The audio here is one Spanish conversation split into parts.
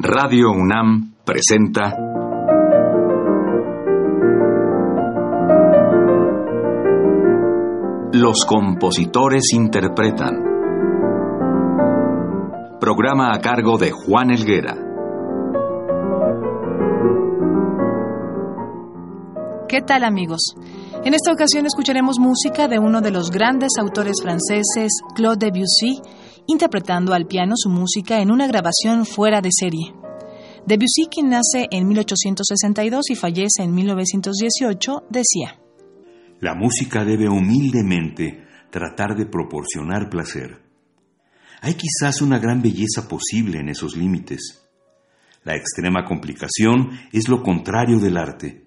Radio UNAM presenta Los compositores interpretan. Programa a cargo de Juan Elguera. ¿Qué tal amigos? En esta ocasión escucharemos música de uno de los grandes autores franceses, Claude Debussy, interpretando al piano su música en una grabación fuera de serie. Debussy, quien nace en 1862 y fallece en 1918, decía, La música debe humildemente tratar de proporcionar placer. Hay quizás una gran belleza posible en esos límites. La extrema complicación es lo contrario del arte.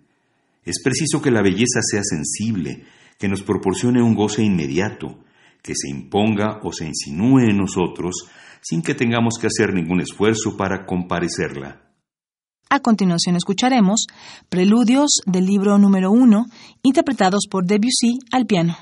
Es preciso que la belleza sea sensible, que nos proporcione un goce inmediato, que se imponga o se insinúe en nosotros sin que tengamos que hacer ningún esfuerzo para comparecerla. A continuación escucharemos Preludios del libro número uno, interpretados por Debussy al piano.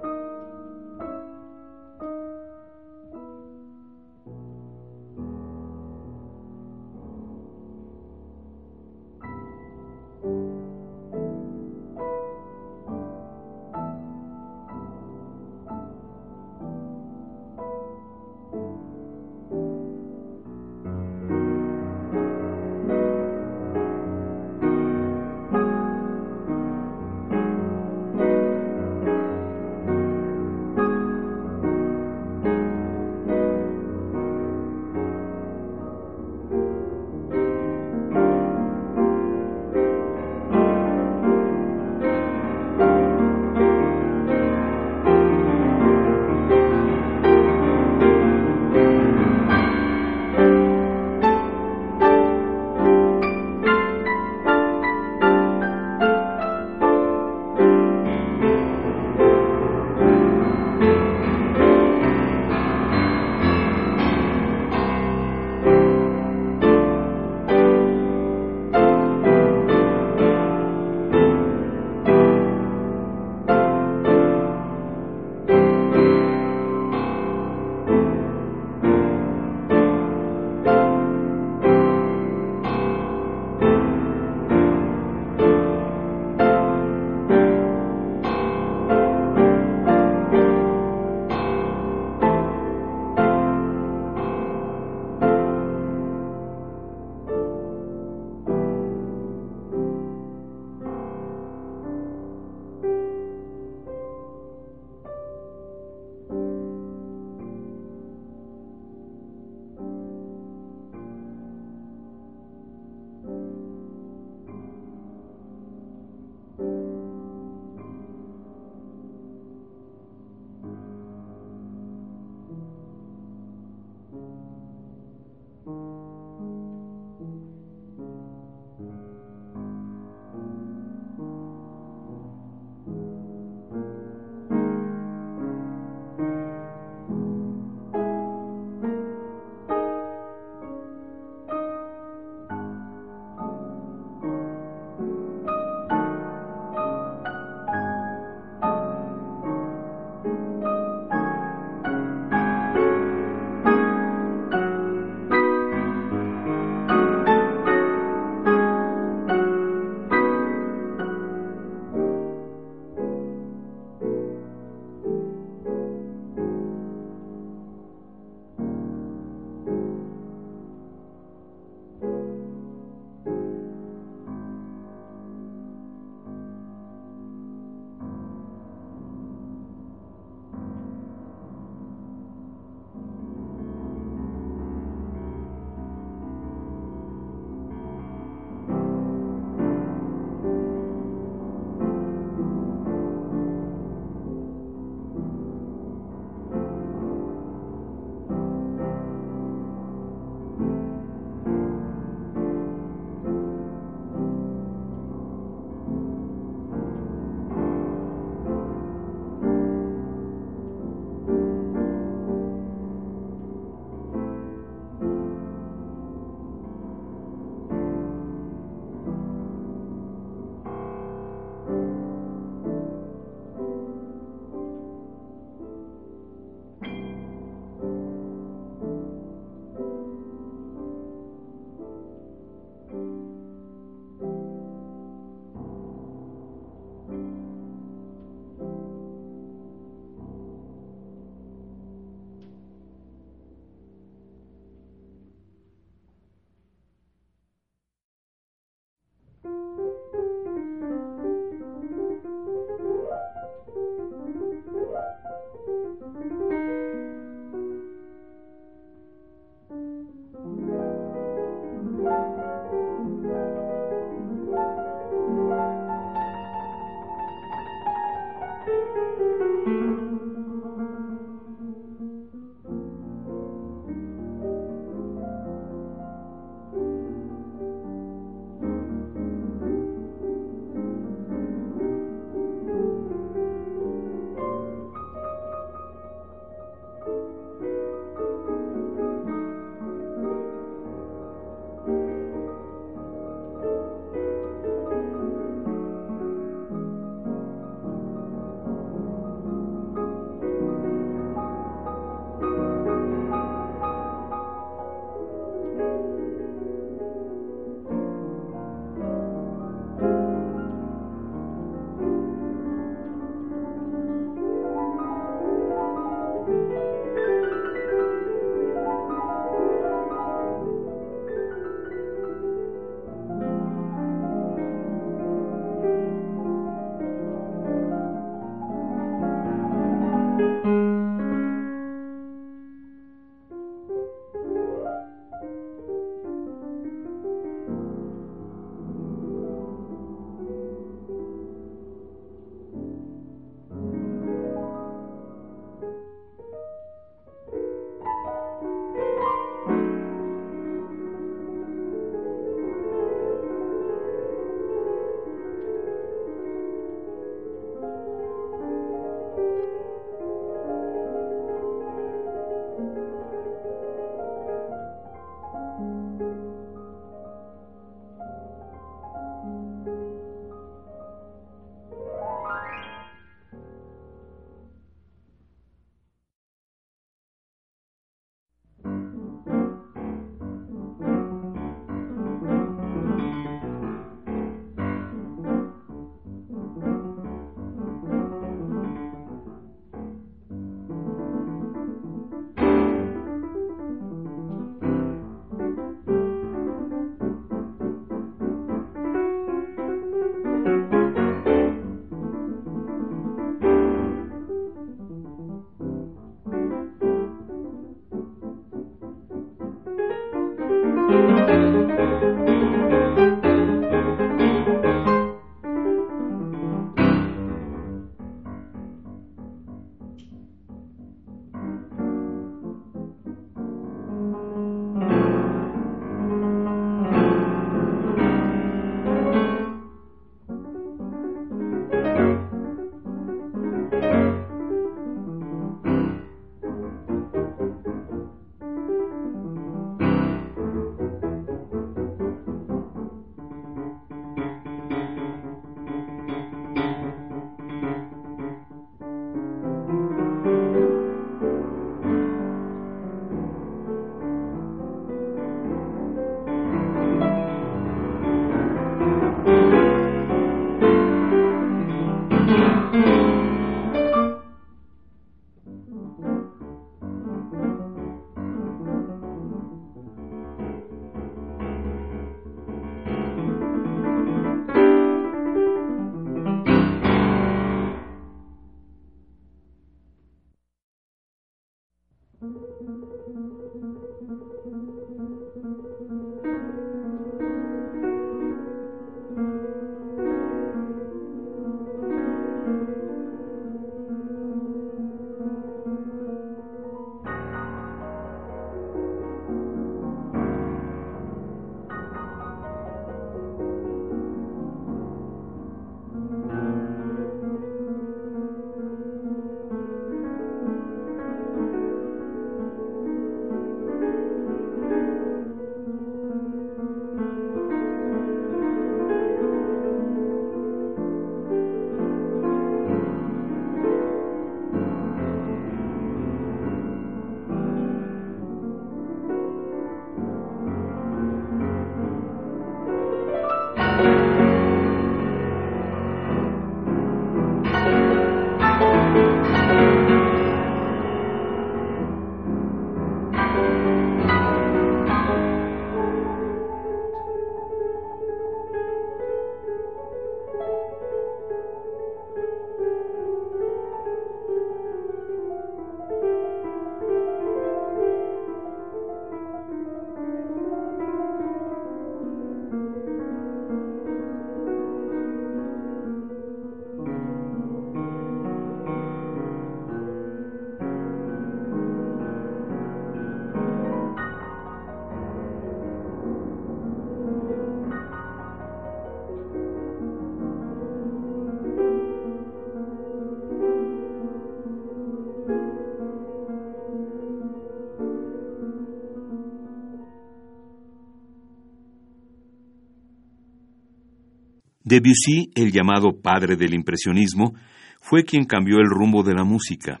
Debussy, el llamado padre del impresionismo, fue quien cambió el rumbo de la música.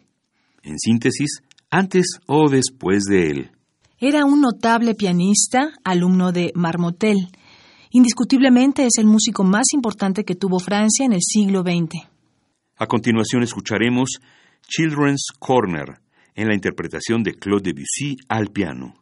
En síntesis, antes o después de él. Era un notable pianista, alumno de Marmotel. Indiscutiblemente es el músico más importante que tuvo Francia en el siglo XX. A continuación escucharemos Children's Corner en la interpretación de Claude Debussy al piano.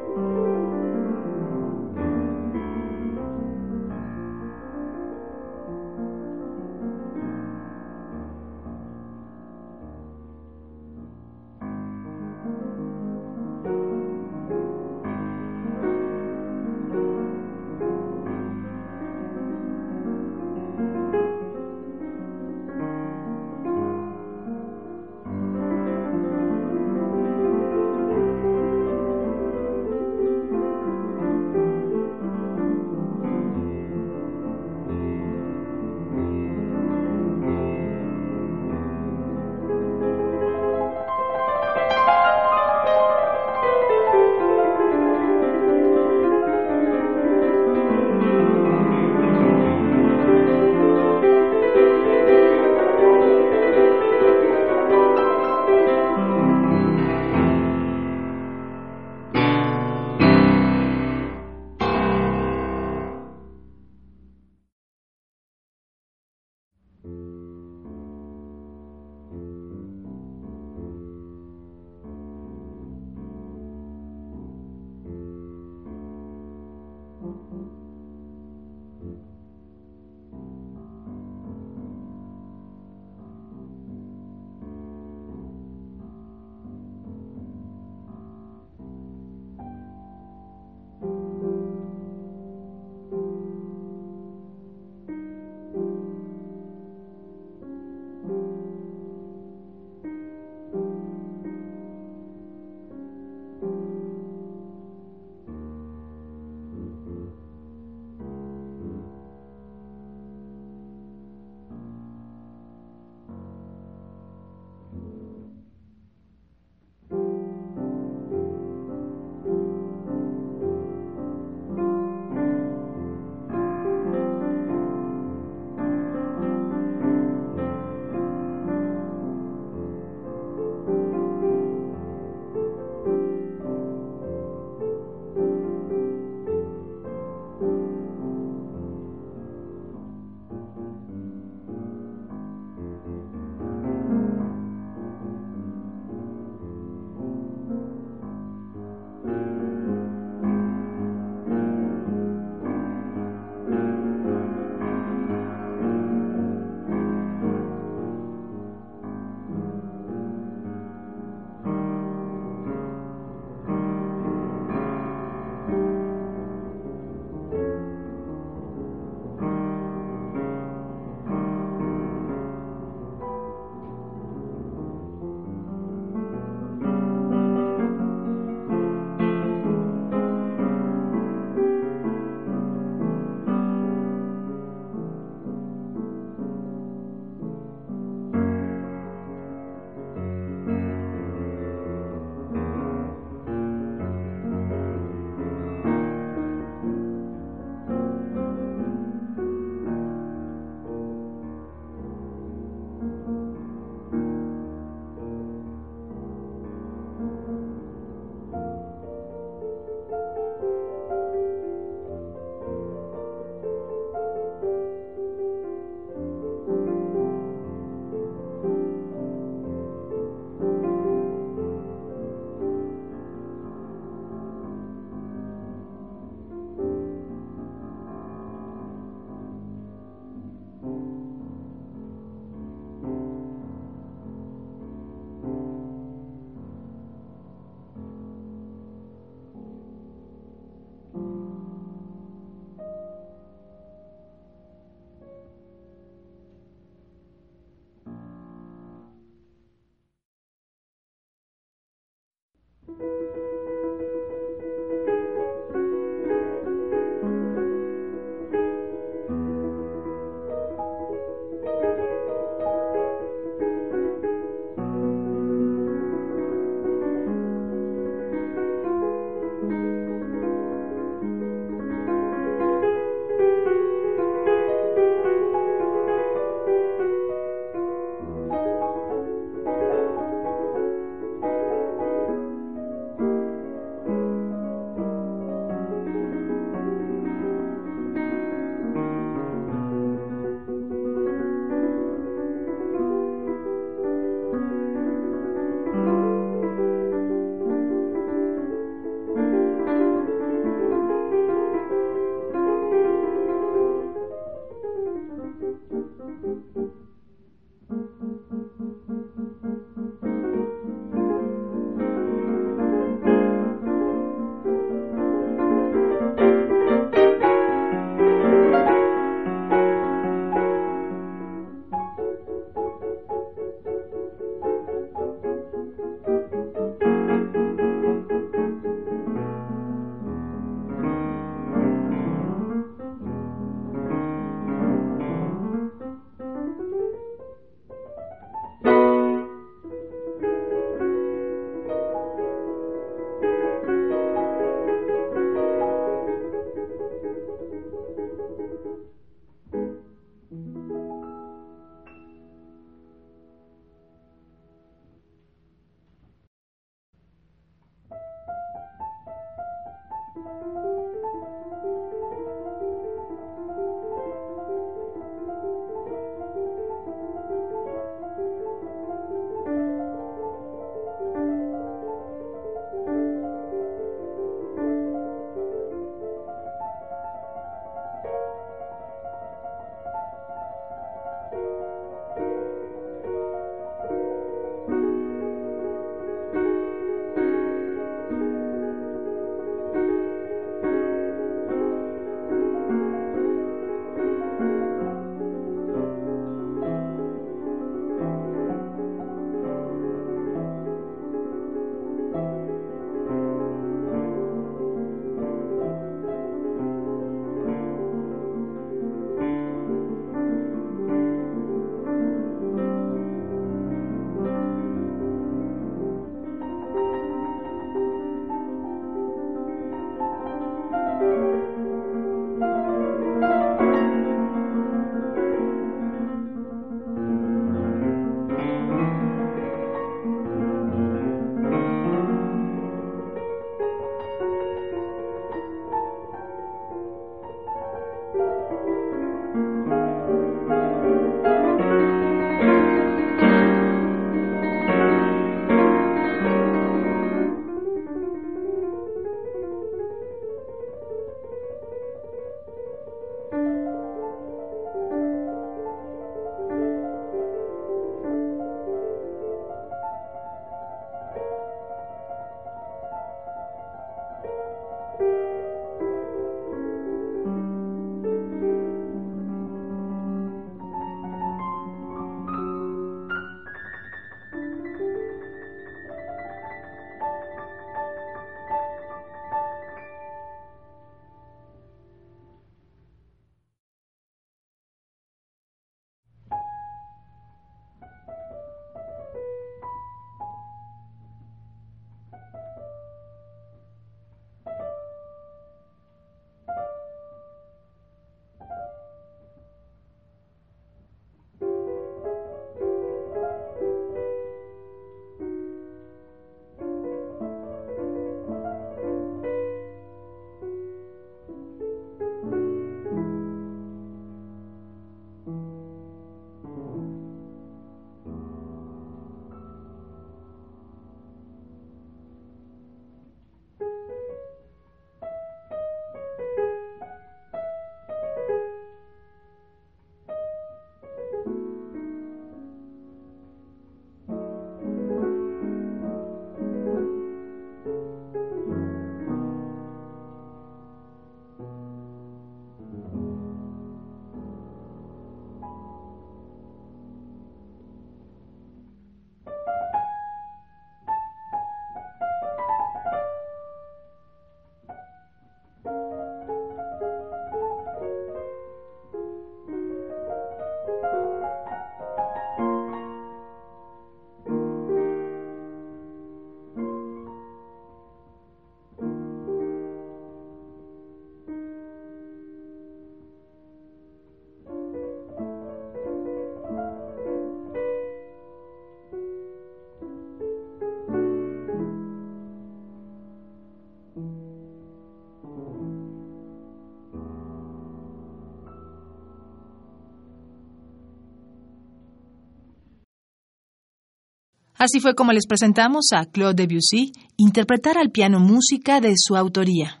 Así fue como les presentamos a Claude Debussy interpretar al piano música de su autoría.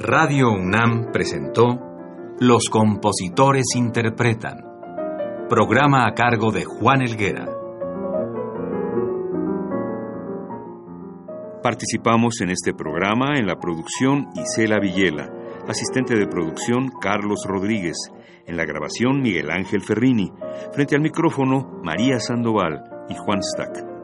Radio UNAM presentó Los compositores interpretan. Programa a cargo de Juan Elguera. Participamos en este programa en la producción Isela Villela, asistente de producción Carlos Rodríguez, en la grabación Miguel Ángel Ferrini, frente al micrófono María Sandoval y Juan Stack.